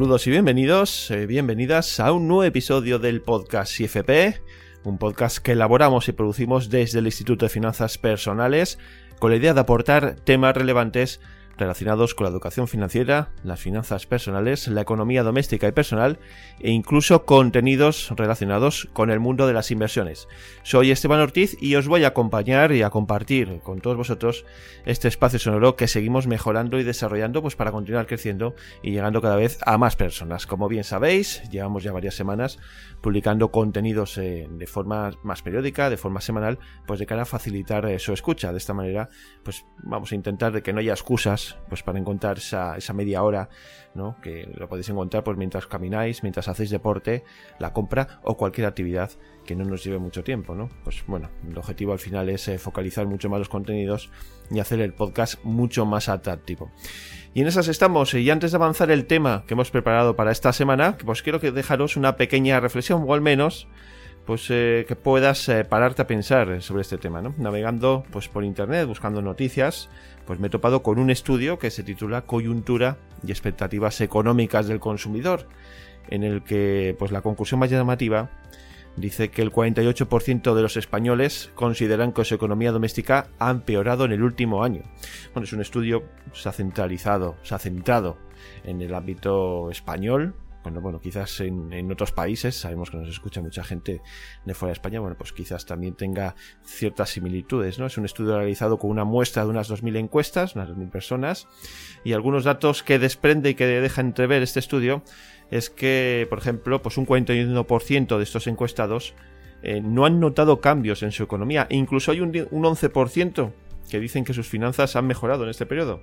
Saludos y bienvenidos, eh, bienvenidas a un nuevo episodio del podcast IFP, un podcast que elaboramos y producimos desde el Instituto de Finanzas Personales con la idea de aportar temas relevantes relacionados con la educación financiera, las finanzas personales, la economía doméstica y personal e incluso contenidos relacionados con el mundo de las inversiones. Soy Esteban Ortiz y os voy a acompañar y a compartir con todos vosotros este espacio sonoro que seguimos mejorando y desarrollando pues para continuar creciendo y llegando cada vez a más personas. Como bien sabéis, llevamos ya varias semanas publicando contenidos eh, de forma más periódica, de forma semanal, pues de cara a facilitar eh, su escucha. De esta manera, pues vamos a intentar de que no haya excusas pues para encontrar esa, esa media hora, ¿no? Que lo podéis encontrar pues mientras camináis, mientras hacéis deporte, la compra o cualquier actividad que no nos lleve mucho tiempo, ¿no? Pues bueno, el objetivo al final es eh, focalizar mucho más los contenidos y hacer el podcast mucho más atractivo. Y en esas estamos, y antes de avanzar el tema que hemos preparado para esta semana, pues quiero que dejaros una pequeña reflexión, o al menos pues eh, que puedas eh, pararte a pensar sobre este tema, ¿no? Navegando pues por internet, buscando noticias, pues me he topado con un estudio que se titula Coyuntura y expectativas económicas del consumidor, en el que pues la conclusión más llamativa dice que el 48% de los españoles consideran que su economía doméstica ha empeorado en el último año. Bueno, es un estudio se ha centralizado, se ha centrado en el ámbito español, bueno, bueno, quizás en, otros países, sabemos que nos escucha mucha gente de fuera de España, bueno, pues quizás también tenga ciertas similitudes, ¿no? Es un estudio realizado con una muestra de unas 2.000 encuestas, unas 2.000 personas, y algunos datos que desprende y que deja entrever este estudio es que, por ejemplo, pues un 41% de estos encuestados eh, no han notado cambios en su economía, incluso hay un, un 11% que dicen que sus finanzas han mejorado en este periodo.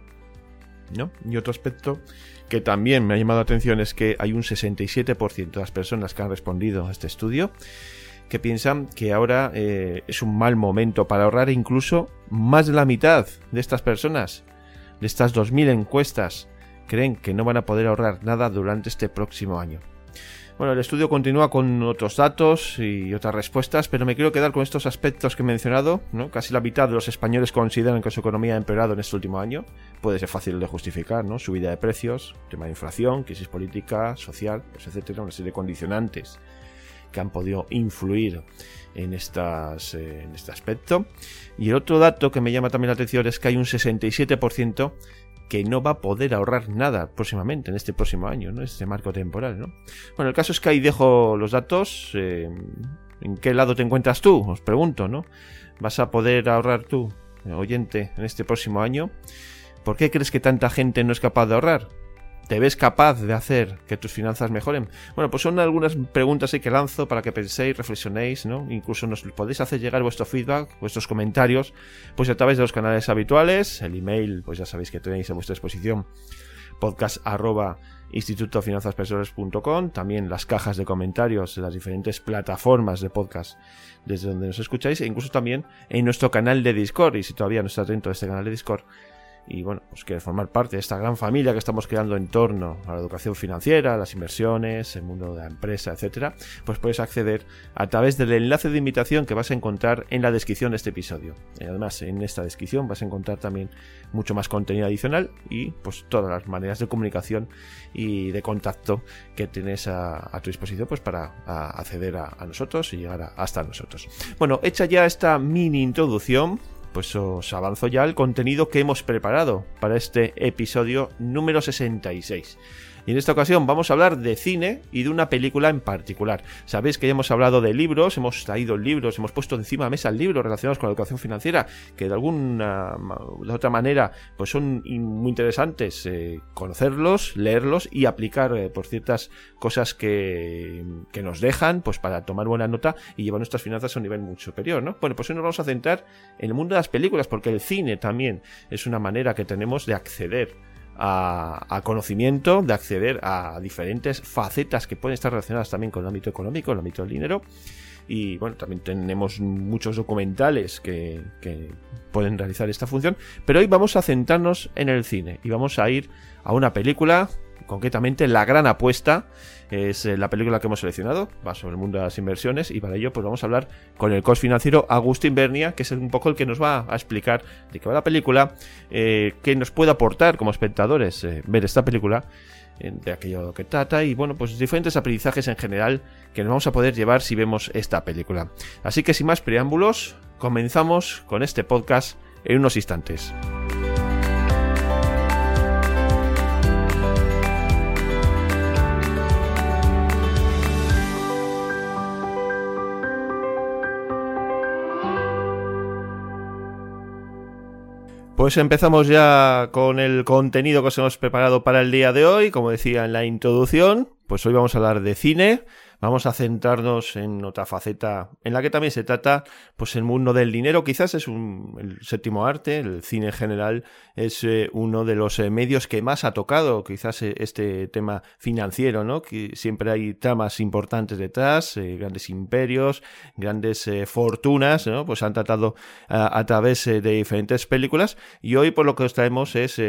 ¿no? Y otro aspecto que también me ha llamado la atención es que hay un 67% de las personas que han respondido a este estudio que piensan que ahora eh, es un mal momento para ahorrar incluso más de la mitad de estas personas, de estas 2.000 encuestas, creen que no van a poder ahorrar nada durante este próximo año. Bueno, el estudio continúa con otros datos y otras respuestas, pero me quiero quedar con estos aspectos que he mencionado. Casi la mitad de los españoles consideran que su economía ha empeorado en este último año. Puede ser fácil de justificar, ¿no? Subida de precios, tema de inflación, crisis política, social, pues, etcétera, una serie de condicionantes que han podido influir en, estas, eh, en este aspecto. Y el otro dato que me llama también la atención es que hay un 67% que no va a poder ahorrar nada próximamente, en este próximo año, ¿no? Este marco temporal, ¿no? Bueno, el caso es que ahí dejo los datos. Eh, ¿En qué lado te encuentras tú? Os pregunto, ¿no? ¿Vas a poder ahorrar tú, oyente, en este próximo año? ¿Por qué crees que tanta gente no es capaz de ahorrar? ¿Te ves capaz de hacer que tus finanzas mejoren? Bueno, pues son algunas preguntas que lanzo para que penséis, reflexionéis, ¿no? Incluso nos podéis hacer llegar vuestro feedback, vuestros comentarios, pues a través de los canales habituales, el email, pues ya sabéis que tenéis a vuestra disposición, podcast arroba también las cajas de comentarios en las diferentes plataformas de podcast desde donde nos escucháis, e incluso también en nuestro canal de Discord, y si todavía no estás dentro de este canal de Discord, y bueno, pues quiere formar parte de esta gran familia que estamos creando en torno a la educación financiera, las inversiones, el mundo de la empresa, etcétera, pues puedes acceder a través del enlace de invitación que vas a encontrar en la descripción de este episodio. Y además, en esta descripción vas a encontrar también mucho más contenido adicional y pues todas las maneras de comunicación y de contacto que tienes a, tu disposición pues para acceder a, nosotros y llegar hasta nosotros. Bueno, hecha ya esta mini introducción, pues os avanzo ya el contenido que hemos preparado para este episodio número 66. Y en esta ocasión vamos a hablar de cine y de una película en particular. Sabéis que ya hemos hablado de libros, hemos traído libros, hemos puesto encima de mesa libros relacionados con la educación financiera, que de alguna de otra manera pues son muy interesantes eh, conocerlos, leerlos y aplicar eh, por ciertas cosas que, que, nos dejan pues para tomar buena nota y llevar nuestras finanzas a un nivel muy superior, ¿no? Bueno, pues hoy nos vamos a centrar en el mundo de las películas, porque el cine también es una manera que tenemos de acceder a, conocimiento, de acceder a diferentes facetas que pueden estar relacionadas también con el ámbito económico, el ámbito del dinero. Y bueno, también tenemos muchos documentales que, que pueden realizar esta función. Pero hoy vamos a centrarnos en el cine y vamos a ir a una película concretamente La Gran Apuesta es eh, la película que hemos seleccionado, va sobre el mundo de las inversiones y para ello pues vamos a hablar con el coach financiero Agustín Bernia, que es un poco el que nos va a explicar de qué va la película, eh, qué nos puede aportar como espectadores eh, ver esta película de aquello que trata y bueno, pues diferentes aprendizajes en general que nos vamos a poder llevar si vemos esta película. Así que sin más preámbulos, comenzamos con este podcast en unos instantes. Pues empezamos ya con el contenido que os hemos preparado para el día de hoy. Como decía en la introducción, pues hoy vamos a hablar de cine vamos a centrarnos en otra faceta en la que también se trata pues el mundo del dinero. Quizás es un, el séptimo arte el cine en general es eh, uno de los eh, medios que más ha tocado quizás eh, este tema financiero no que siempre hay tramas importantes detrás grandes imperios grandes fortunas no pues han tratado a, a través de diferentes películas. Y hoy por lo que os traemos es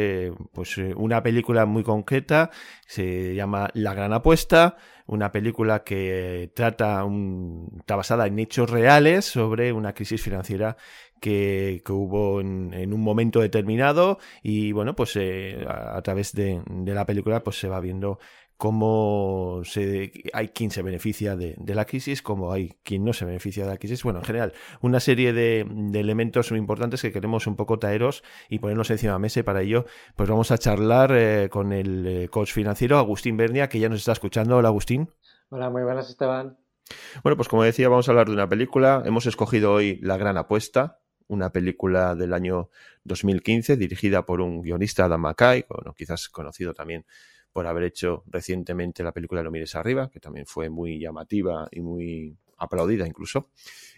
pues una película muy concreta se llama La Gran Apuesta una película que trata, un, está basada en hechos reales sobre una crisis financiera que, que hubo en, en, un momento determinado y bueno, pues eh, a, a, través de, de, la película pues se va viendo cómo se, hay quien se beneficia de, de, la crisis, como hay quien no se beneficia de la crisis. Bueno, en general, una serie de, de, elementos muy importantes que queremos un poco traeros y ponernos encima de la mesa. Y para ello, pues vamos a charlar eh, con el eh, coach financiero Agustín Bernia, que ya nos está escuchando. Hola, Agustín. Hola, muy buenas, Esteban. Bueno, pues como decía, vamos a hablar de una película. Hemos escogido hoy La Gran Apuesta, una película del año 2015 dirigida por un guionista, Adam McKay, bueno, quizás conocido también por haber hecho recientemente la película Lo mires arriba, que también fue muy llamativa y muy aplaudida incluso.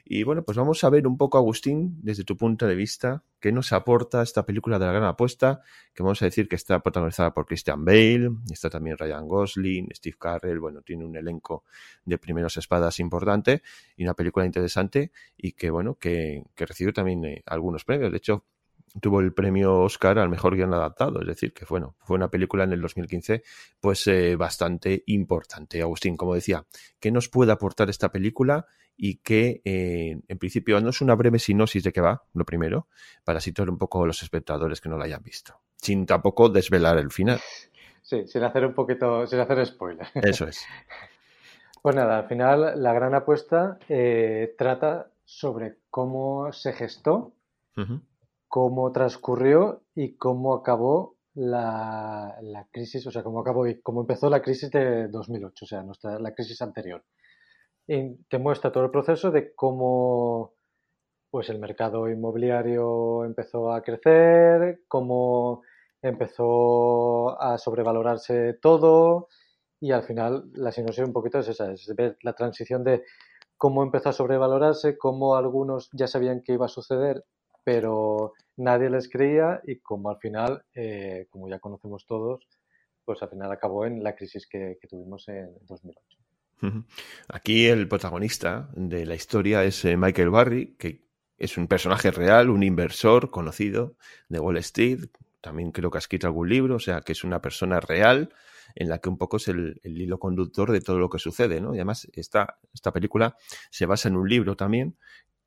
Y bueno, pues vamos a ver un poco, Agustín, desde tu punto de vista, qué nos aporta esta película de la gran apuesta, que vamos a decir que está protagonizada por Christian Bale, está también Ryan Gosling, Steve Carell, bueno, tiene un elenco de primeros espadas importante y una película interesante y que, bueno, que, que recibió también eh, algunos premios. De hecho, tuvo el premio Oscar al mejor guion adaptado, es decir, que bueno, fue una película en el 2015 pues eh, bastante importante. Agustín, como decía, ¿qué nos puede aportar esta película y que eh, en principio no es una breve sinopsis de qué va, lo primero, para situar un poco a los espectadores que no la hayan visto, sin tampoco desvelar el final. Sí, sin hacer un poquito, sin hacer spoiler. Eso es. Pues nada, al final la gran apuesta eh, trata sobre cómo se gestó uh -huh cómo transcurrió y cómo acabó la, la, crisis, o sea, cómo acabó y cómo empezó la crisis de 2008, o sea, nuestra, la crisis anterior. Y te muestra todo el proceso de cómo pues, el mercado inmobiliario empezó a crecer, cómo empezó a sobrevalorarse todo y al final la sinopsis un poquito es esa, es ver la transición de cómo empezó a sobrevalorarse, cómo algunos ya sabían que iba a suceder pero nadie les creía y como al final, eh, como ya conocemos todos, pues al final acabó en la crisis que, tuvimos en 2008. Aquí el protagonista de la historia es eh, Michael Barry, que es un personaje real, un inversor conocido de Wall Street, también creo que ha escrito algún libro, o sea, que es una persona real en la que un poco es el, el hilo conductor de todo lo que sucede, ¿no? Y además esta, esta película se basa en un libro también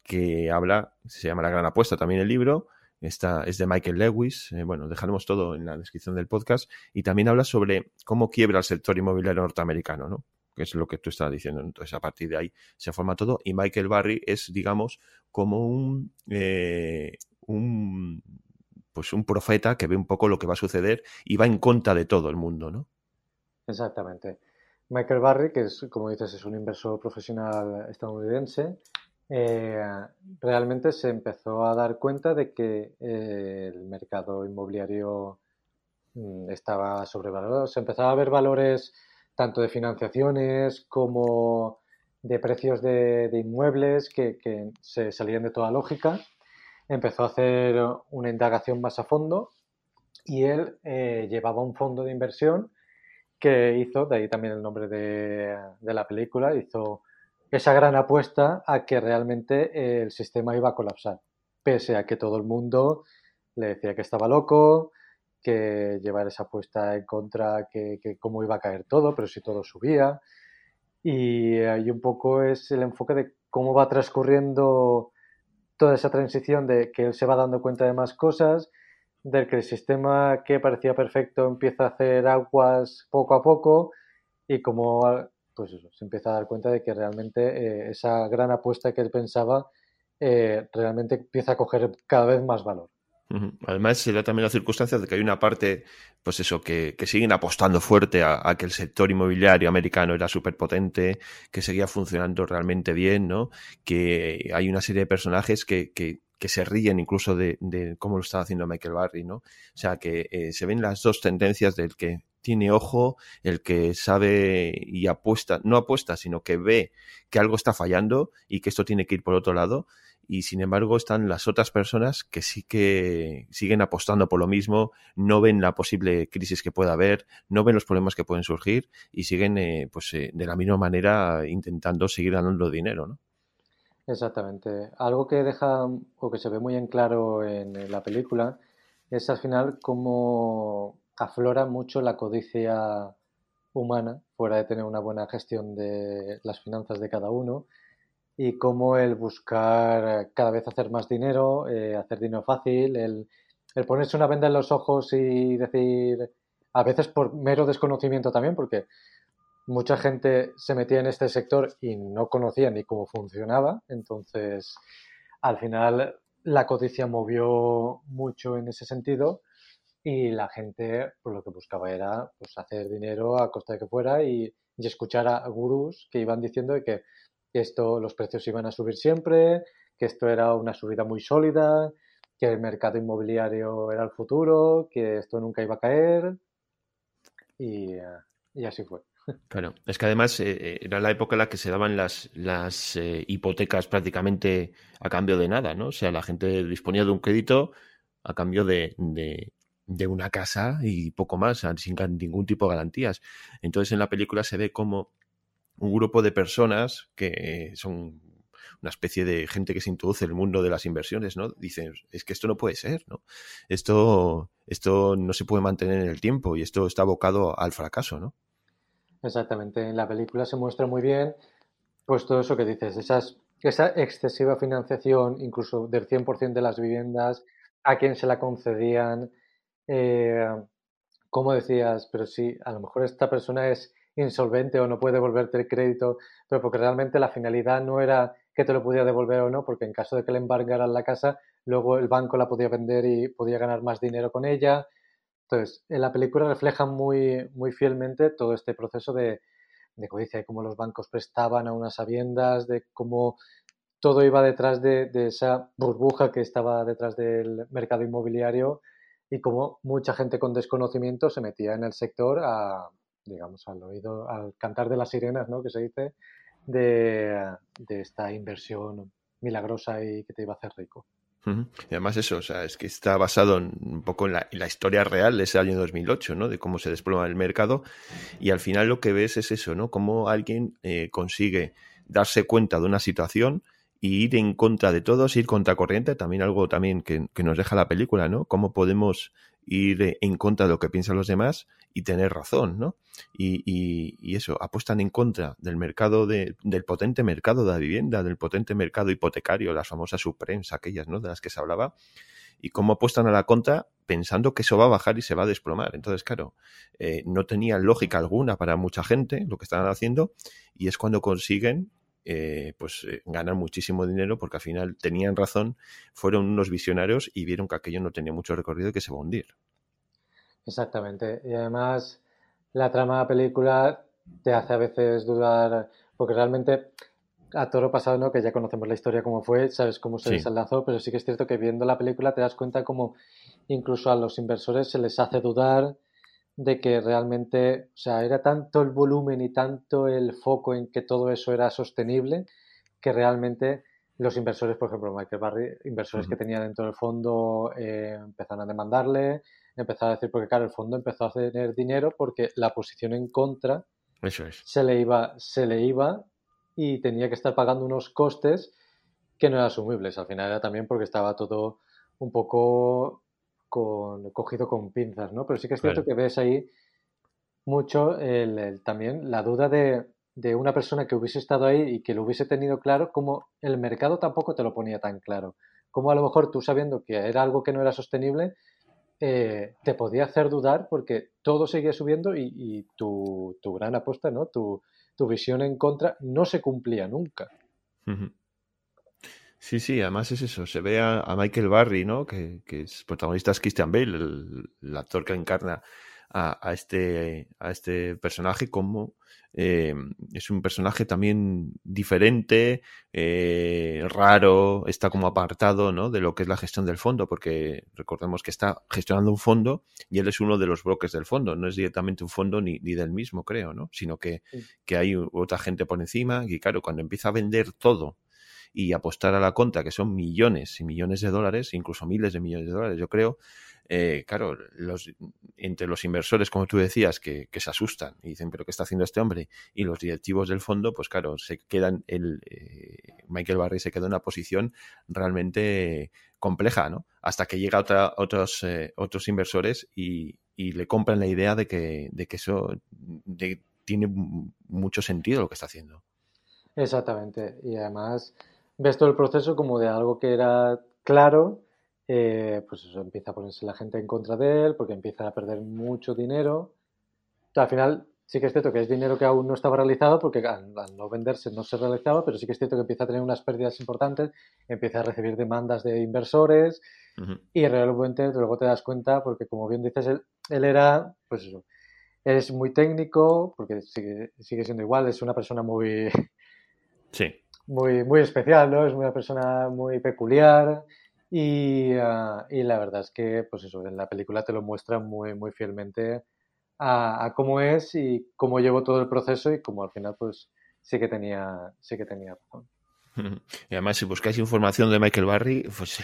que habla, se llama La Gran Apuesta también el libro, esta es de Michael Lewis, eh, bueno, dejaremos todo en la descripción del podcast, y también habla sobre cómo quiebra el sector inmobiliario norteamericano, ¿no? que es lo que tú estabas diciendo. Entonces, a partir de ahí se forma todo, y Michael Barry es, digamos, como un, eh, un pues un profeta que ve un poco lo que va a suceder y va en contra de todo el mundo, ¿no? Exactamente. Michael Barry, que es, como dices, es un inversor profesional estadounidense, eh, realmente se empezó a dar cuenta de que eh, el mercado inmobiliario mm, estaba sobrevalorado. Se empezaba a ver valores tanto de financiaciones como de precios de, inmuebles que, que, se salían de toda lógica. Empezó a hacer una indagación más a fondo y él eh, llevaba un fondo de inversión que hizo, de ahí también el nombre de, de la película, hizo esa gran apuesta a que realmente eh, el sistema iba a colapsar, pese a que todo el mundo le decía que estaba loco, que llevar esa apuesta en contra, que, cómo iba a caer todo, pero si todo subía. Y ahí un poco es el enfoque de cómo va transcurriendo toda esa transición de que él se va dando cuenta de más cosas, del que el sistema que parecía perfecto empieza a hacer aguas poco a poco y como pues eso, se empieza a dar cuenta de que realmente eh, esa gran apuesta que él pensaba eh, realmente empieza a coger cada vez más valor. Además, se da también la circunstancia de que hay una parte, pues eso, que, siguen apostando fuerte a, que el sector inmobiliario americano era súper potente, que seguía funcionando realmente bien, ¿no? Que hay una serie de personajes que, que, se ríen incluso de, cómo lo estaba haciendo Michael Barry, ¿no? O sea, que eh, se ven las dos tendencias del que tiene ojo, el que sabe y apuesta, no apuesta, sino que ve que algo está fallando y que esto tiene que ir por otro lado. Y sin embargo están las otras personas que sí que siguen apostando por lo mismo, no ven la posible crisis que pueda haber, no ven los problemas que pueden surgir y siguen eh, pues eh, de la misma manera intentando seguir ganando dinero, ¿no? Exactamente. Algo que deja o que se ve muy en claro en la película es al final cómo aflora mucho la codicia humana, fuera de tener una buena gestión de las finanzas de cada uno, y cómo el buscar cada vez hacer más dinero, eh, hacer dinero fácil, el, ponerse una venda en los ojos y decir, a veces por mero desconocimiento también, porque mucha gente se metía en este sector y no conocía ni cómo funcionaba, entonces al final la codicia movió mucho en ese sentido y la gente pues, lo que buscaba era pues, hacer dinero a costa de que fuera y, escuchar a gurús que iban diciendo que esto los precios iban a subir siempre, que esto era una subida muy sólida, que el mercado inmobiliario era el futuro, que esto nunca iba a caer y, así fue. Claro, es que además eh, eh, era la época en la que se daban las, las eh, hipotecas prácticamente a cambio de nada, ¿no? O sea, la gente disponía de un crédito a cambio de una casa y poco más, sin ningún tipo de garantías. Entonces en la película se ve como un grupo de personas que son una especie de gente que se introduce en el mundo de las inversiones, ¿no? Dicen, es que esto no puede ser, ¿no? Esto, esto no se puede mantener en el tiempo y esto está abocado al fracaso, ¿no? Exactamente. En la película se muestra muy bien, pues todo eso que dices, esas, esa excesiva financiación, incluso del 100% de las viviendas, a quien se la concedían, eh, como decías, pero sí, a lo mejor esta persona es insolvente o no puede devolverte el crédito, pero porque realmente la finalidad no era que te lo pudiera devolver o no, porque en caso de que le embargaran la casa, luego el banco la podía vender y podía ganar más dinero con ella. Entonces, en la película refleja muy, muy fielmente todo este proceso de, de codicia, de cómo los bancos prestaban a unas sabiendas, de cómo todo iba detrás de, de esa burbuja que estaba detrás del mercado inmobiliario y como mucha gente con desconocimiento se metía en el sector a, digamos, al oído, al cantar de las sirenas, ¿no? Que se dice, de, esta inversión milagrosa y que te iba a hacer rico. Y además eso, o sea, es que está basado un poco en la, historia real de ese año 2008, ¿no? De cómo se desploma el mercado y al final lo que ves es eso, ¿no? Cómo alguien eh, consigue darse cuenta de una situación y ir en contra de todos, ir contra corriente, también algo también que, nos deja la película, ¿no? Cómo podemos ir en contra de lo que piensan los demás y tener razón, ¿no? Y, y, eso, apuestan en contra del mercado de, del potente mercado de la vivienda, del potente mercado hipotecario, las famosas Supremes, aquellas, ¿no? De las que se hablaba, y cómo apuestan a la contra pensando que eso va a bajar y se va a desplomar. Entonces, claro, eh, no tenía lógica alguna para mucha gente lo que estaban haciendo, y es cuando consiguen eh, pues eh, ganar muchísimo dinero porque al final tenían razón, fueron unos visionarios y vieron que aquello no tenía mucho recorrido y que se va a hundir. Exactamente. Y además la trama de la película te hace a veces dudar, porque realmente a todo lo pasado, ¿no? que ya conocemos la historia cómo fue, sabes cómo se desenlazó, pero sí que es cierto que viendo la película te das cuenta como incluso a los inversores se les hace dudar de que realmente, o sea, era tanto el volumen y tanto el foco en que todo eso era sostenible que realmente los inversores, por ejemplo, Michael Barry, inversores que tenía dentro del fondo eh, empezaron a demandarle, empezaron a decir, porque claro, el fondo empezó a tener dinero porque la posición en contra se, le iba, se le iba y tenía que estar pagando unos costes que no eran asumibles. Al final era también porque estaba todo un poco con, cogido con pinzas, ¿no? Pero sí que es cierto que ves ahí mucho el, también la duda de, de, una persona que hubiese estado ahí y que lo hubiese tenido claro, como el mercado tampoco te lo ponía tan claro. Como a lo mejor tú sabiendo que era algo que no era sostenible, eh, te podía hacer dudar porque todo seguía subiendo y, tu, gran apuesta, ¿no? Tu, visión en contra no se cumplía nunca. Sí, sí, además es eso. Se ve a, Michael Barry, ¿no? Que, que es protagonista es Christian Bale, el, actor que encarna a, este, a este personaje, como eh, es un personaje también diferente, eh, raro, está como apartado ¿no? de lo que es la gestión del fondo, porque recordemos que está gestionando un fondo y él es uno de los bloques del fondo, no es directamente un fondo ni, ni del mismo, creo, ¿no? sino que, que hay otra gente por encima y claro, cuando empieza a vender todo y apostar a la contra, que son millones y millones de dólares, incluso miles de millones de dólares, yo creo, eh, claro, los, entre los inversores, como tú decías, que, se asustan y dicen, pero ¿qué está haciendo este hombre? Y los directivos del fondo, pues claro, se quedan, el, eh, Michael Barry se queda en una posición realmente compleja, ¿no? Hasta que llega otra, otros, eh, otros inversores y, le compran la idea de que, de que eso tiene mucho sentido lo que está haciendo. Exactamente. Y además ves todo el proceso como de algo que era claro eh, pues eso, empieza a ponerse la gente en contra de él porque empieza a perder mucho dinero. al final sí que es cierto que es dinero que aún no estaba realizado porque al, no venderse no se realizaba, pero sí que es cierto que empieza a tener unas pérdidas importantes, empieza a recibir demandas de inversores y realmente luego te das cuenta porque como bien dices, él, él era, pues eso, es muy técnico porque sigue, sigue siendo igual, es una persona muy... Sí. Muy, muy especial, ¿no? Es una persona muy peculiar, Ah, y, la verdad es que, pues eso, en la película te lo muestra muy, muy fielmente a, cómo es y cómo llevó todo el proceso y cómo al final, pues sí que tenía, sí que tenía razón. Y además, si buscáis información de Michael Barry, pues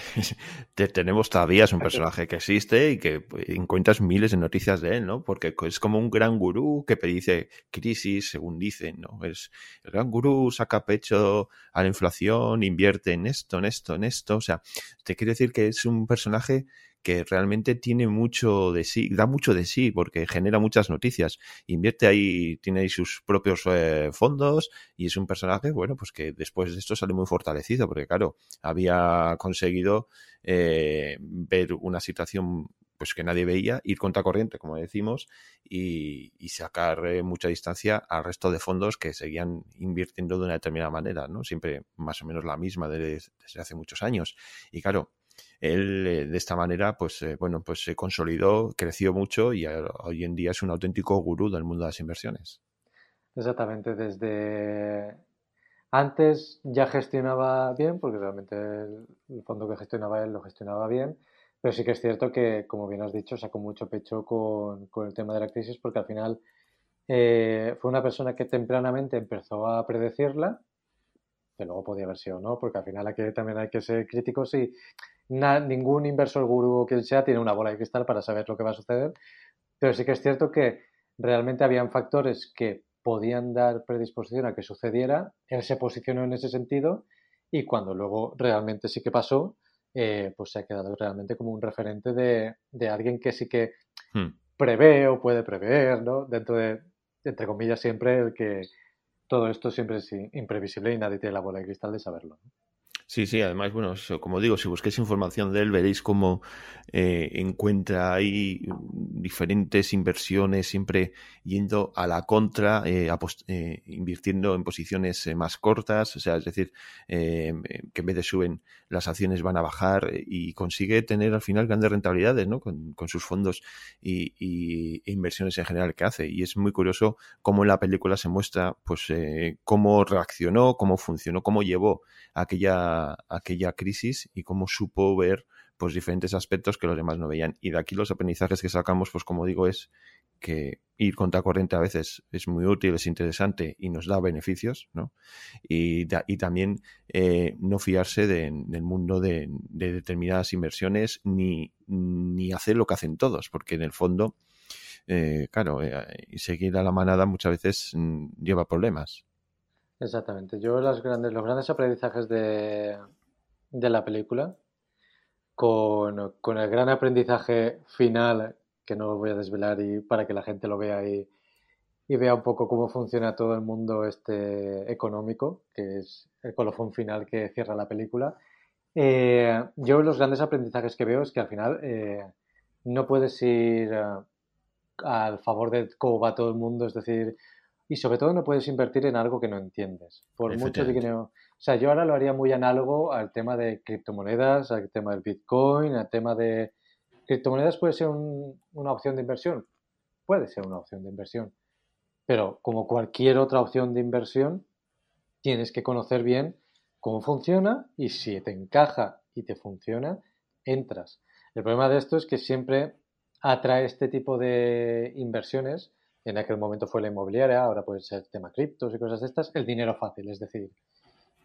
tenemos todavía, es un personaje que existe y que pues, encuentras miles de noticias de él, ¿no? Porque es como un gran gurú que predice crisis, según dicen, ¿no? Es el gran gurú saca pecho a la inflación, invierte en esto, en esto, en esto. O sea, te quiere decir que es un personaje que realmente tiene mucho de sí, da mucho de sí porque genera muchas noticias. Invierte ahí, tiene ahí sus propios eh, fondos y es un personaje, bueno, pues que después de esto sale muy fortalecido porque, claro, había conseguido eh, ver una situación pues que nadie veía, ir contra corriente, como decimos, y, sacar eh, mucha distancia al resto de fondos que seguían invirtiendo de una determinada manera, ¿no? Siempre más o menos la misma desde hace muchos años. Y claro, él eh, de esta manera, pues eh, bueno, pues se consolidó, creció mucho y hoy en día es un auténtico gurú del mundo de las inversiones. Exactamente, desde antes ya gestionaba bien, porque realmente el, fondo que gestionaba él lo gestionaba bien, pero sí que es cierto que, como bien has dicho, sacó mucho pecho con, con el tema de la crisis, porque al final eh, fue una persona que tempranamente empezó a predecirla, que luego podía haber sido no, porque al final aquí también hay que ser críticos y ningún inversor gurú o quien sea tiene una bola de cristal para saber lo que va a suceder, pero sí que es cierto que realmente habían factores que podían dar predisposición a que sucediera, él se posicionó en ese sentido y cuando luego realmente sí que pasó, eh, pues se ha quedado realmente como un referente de, alguien que sí que hmm. prevé o puede prever, ¿no? Dentro de, entre comillas, siempre el que todo esto siempre es imprevisible y nadie tiene la bola de cristal de saberlo. Sí, sí, además, bueno, como digo, si busquéis información de él, veréis cómo eh, encuentra ahí diferentes inversiones, siempre yendo a la contra, eh, eh, invirtiendo en posiciones más cortas, o sea, es decir, que en vez de suben, las acciones van a bajar y consigue tener al final grandes rentabilidades, ¿no? Con, sus fondos y, e inversiones en general que hace. Y es muy curioso cómo en la película se muestra, pues, cómo reaccionó, cómo funcionó, cómo llevó aquella aquella, crisis y cómo supo ver pues diferentes aspectos que los demás no veían. Y de aquí los aprendizajes que sacamos, pues como digo, es que ir contra corriente a veces es muy útil, es interesante y nos da beneficios, ¿no? Y, y también eh, no fiarse del mundo de, determinadas inversiones ni, ni hacer lo que hacen todos, porque en el fondo, eh, claro, eh, seguir a la manada muchas veces mm, lleva problemas. Exactamente. Yo las grandes, los grandes aprendizajes de, de la película, con, con, el gran aprendizaje final, que no voy a desvelar y para que la gente lo vea y, y vea un poco cómo funciona todo el mundo este económico, que es el colofón final que cierra la película. Eh, yo los grandes aprendizajes que veo es que al final eh, no puedes ir eh, al favor de cómo va todo el mundo, es decir, y sobre todo no puedes invertir en algo que no entiendes. Por mucho que no... O sea, yo ahora lo haría muy análogo al tema de criptomonedas, al tema del Bitcoin, al tema de... ¿Criptomonedas puede ser una opción de inversión? Puede ser una opción de inversión. Pero como cualquier otra opción de inversión, tienes que conocer bien cómo funciona y si te encaja y te funciona, entras. El problema de esto es que siempre atrae este tipo de inversiones. En aquel momento fue la inmobiliaria, ahora puede ser tema criptos y cosas de estas, el dinero fácil, es decir,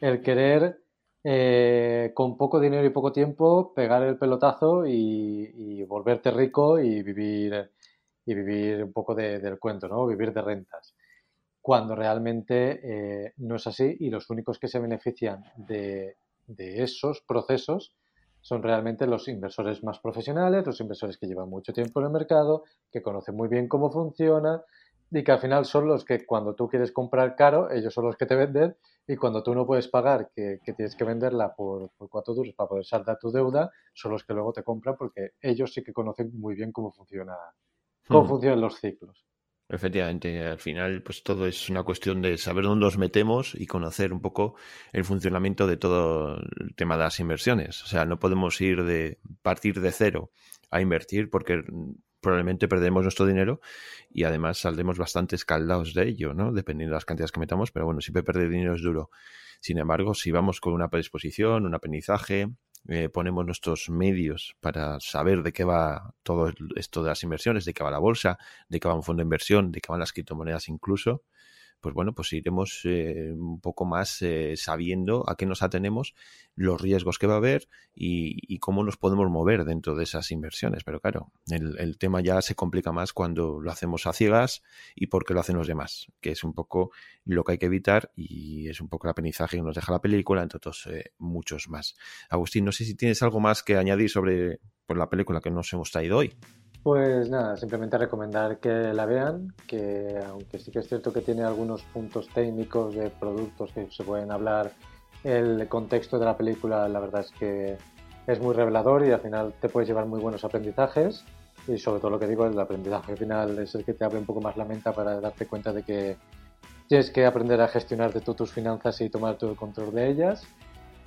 el querer eh, con poco dinero y poco tiempo pegar el pelotazo y, volverte rico y vivir y vivir un poco del cuento, ¿no? Vivir de rentas. Cuando realmente eh, no es así y los únicos que se benefician de, de esos procesos son realmente los inversores más profesionales, los inversores que llevan mucho tiempo en el mercado, que conocen muy bien cómo funciona y que al final son los que cuando tú quieres comprar caro, ellos son los que te venden y cuando tú no puedes pagar, que, tienes que venderla por, cuatro duros para poder saldar tu deuda, son los que luego te compran porque ellos sí que conocen muy bien cómo funciona, cómo hmm. funcionan los ciclos. Efectivamente, al final, pues todo es una cuestión de saber dónde nos metemos y conocer un poco el funcionamiento de todo el tema de las inversiones. O sea, no podemos ir de partir de cero a invertir porque probablemente perdemos nuestro dinero y además saldremos bastante escaldados de ello, ¿no? Dependiendo de las cantidades que metamos, pero bueno, siempre perder dinero es duro. Sin embargo, si vamos con una predisposición, un aprendizaje, eh, ponemos nuestros medios para saber de qué va todo esto de las inversiones, de qué va la bolsa, de qué va un fondo de inversión, de qué van las criptomonedas incluso, pues bueno, pues iremos eh, un poco más eh, sabiendo a qué nos atenemos, los riesgos que va a haber y, cómo nos podemos mover dentro de esas inversiones. Pero claro, el, tema ya se complica más cuando lo hacemos a ciegas y porque lo hacen los demás, que es un poco lo que hay que evitar y es un poco el aprendizaje que nos deja la película, entre otros eh, muchos más. Agustín, no sé si tienes algo más que añadir sobre pues, la película que nos hemos traído hoy. Pues nada, simplemente recomendar que la vean, que aunque sí que es cierto que tiene algunos puntos técnicos de productos que se pueden hablar, el contexto de la película la verdad es que es muy revelador y al final te puedes llevar muy buenos aprendizajes y sobre todo lo que digo, el aprendizaje final es el que te abre un poco más la mente para darte cuenta de que tienes que aprender a gestionar de tus finanzas y tomar todo el control de ellas.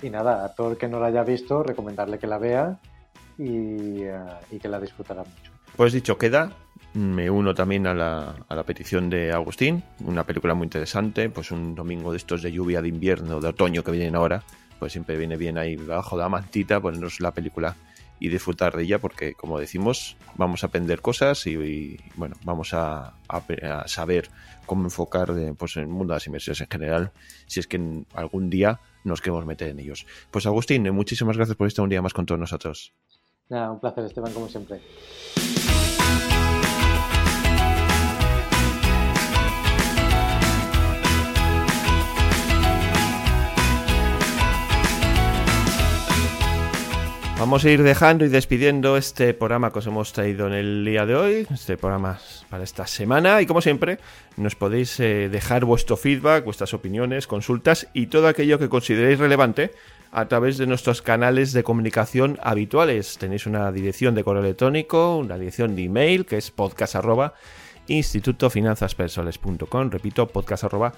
Y nada, a todo el que no la haya visto, recomendarle que la vea y, eh, y que la disfrutará mucho. Pues dicho queda, me uno también a la, a la, petición de Agustín, una película muy interesante, pues un domingo de estos de lluvia de invierno, de otoño que vienen ahora, pues siempre viene bien ahí bajo la mantita ponernos la película y disfrutar de ella porque como decimos vamos a aprender cosas y, bueno vamos a, saber cómo enfocar pues, en el mundo de las inversiones en general si es que algún día nos queremos meter en ellos. Pues Agustín muchísimas gracias por estar un día más con todos nosotros Nada, un placer Esteban como siempre. Vamos a ir dejando y despidiendo este programa que os hemos traído en el día de hoy, este programa para esta semana. Y como siempre nos podéis eh, dejar vuestro feedback, vuestras opiniones, consultas y todo aquello que consideréis relevante a través de nuestros canales de comunicación habituales. Tenéis una dirección de correo electrónico, una dirección de email que es podcast arroba repito podcast arroba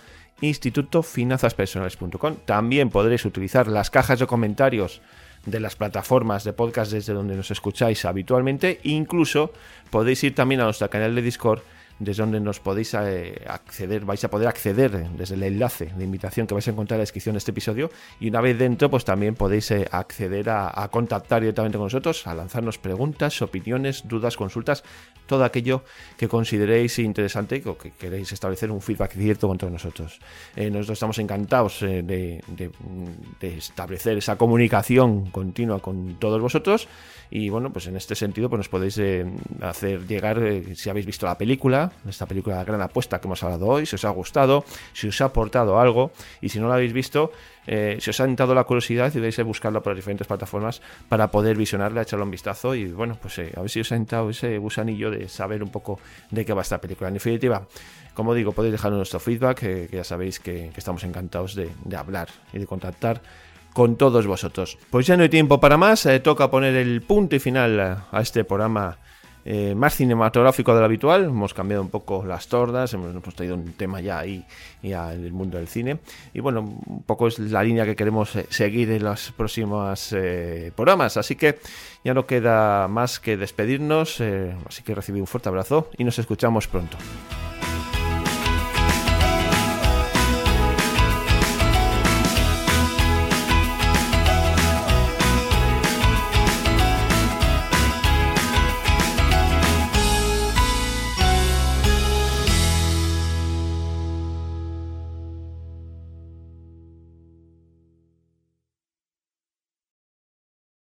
también podréis utilizar las cajas de comentarios de las plataformas de podcast desde donde nos escucháis habitualmente. Incluso podéis ir también a nuestro canal de Discord desde donde nos podéis eh, acceder, vais a poder acceder desde el enlace de invitación que vais a encontrar en la descripción de este episodio y una vez dentro pues también podéis eh, acceder a, contactar directamente con nosotros, a lanzarnos preguntas, opiniones, dudas, consultas, todo aquello que consideréis interesante o que queréis establecer un feedback cierto con todos nosotros. Eh, nosotros estamos encantados de, establecer esa comunicación continua con todos vosotros y bueno, pues en este sentido pues nos podéis hacer llegar si habéis visto la película, esta película La Gran Apuesta que hemos hablado hoy, si os ha gustado, si os ha aportado algo y si no lo habéis visto, eh, si os ha entrado la curiosidad a buscarla por las diferentes plataformas para poder visionarla, echarle un vistazo y bueno, pues eh, a ver si os ha entrado ese gusanillo de saber un poco de qué va esta película. En definitiva, como digo, podéis dejarnos nuestro feedback, eh, que ya sabéis que, estamos encantados de, hablar y de contactar con todos vosotros. Pues ya no hay tiempo para más, toca poner el punto y final a este programa eh, más cinematográfico de lo habitual. Hemos cambiado un poco las tordas, hemos, hemos traído un tema ya ahí, ya en el mundo del cine. Y bueno, un poco es la línea que queremos eh, seguir en los próximos eh, programas. Así que ya no queda más que despedirnos. así que recibí un fuerte abrazo y nos escuchamos pronto.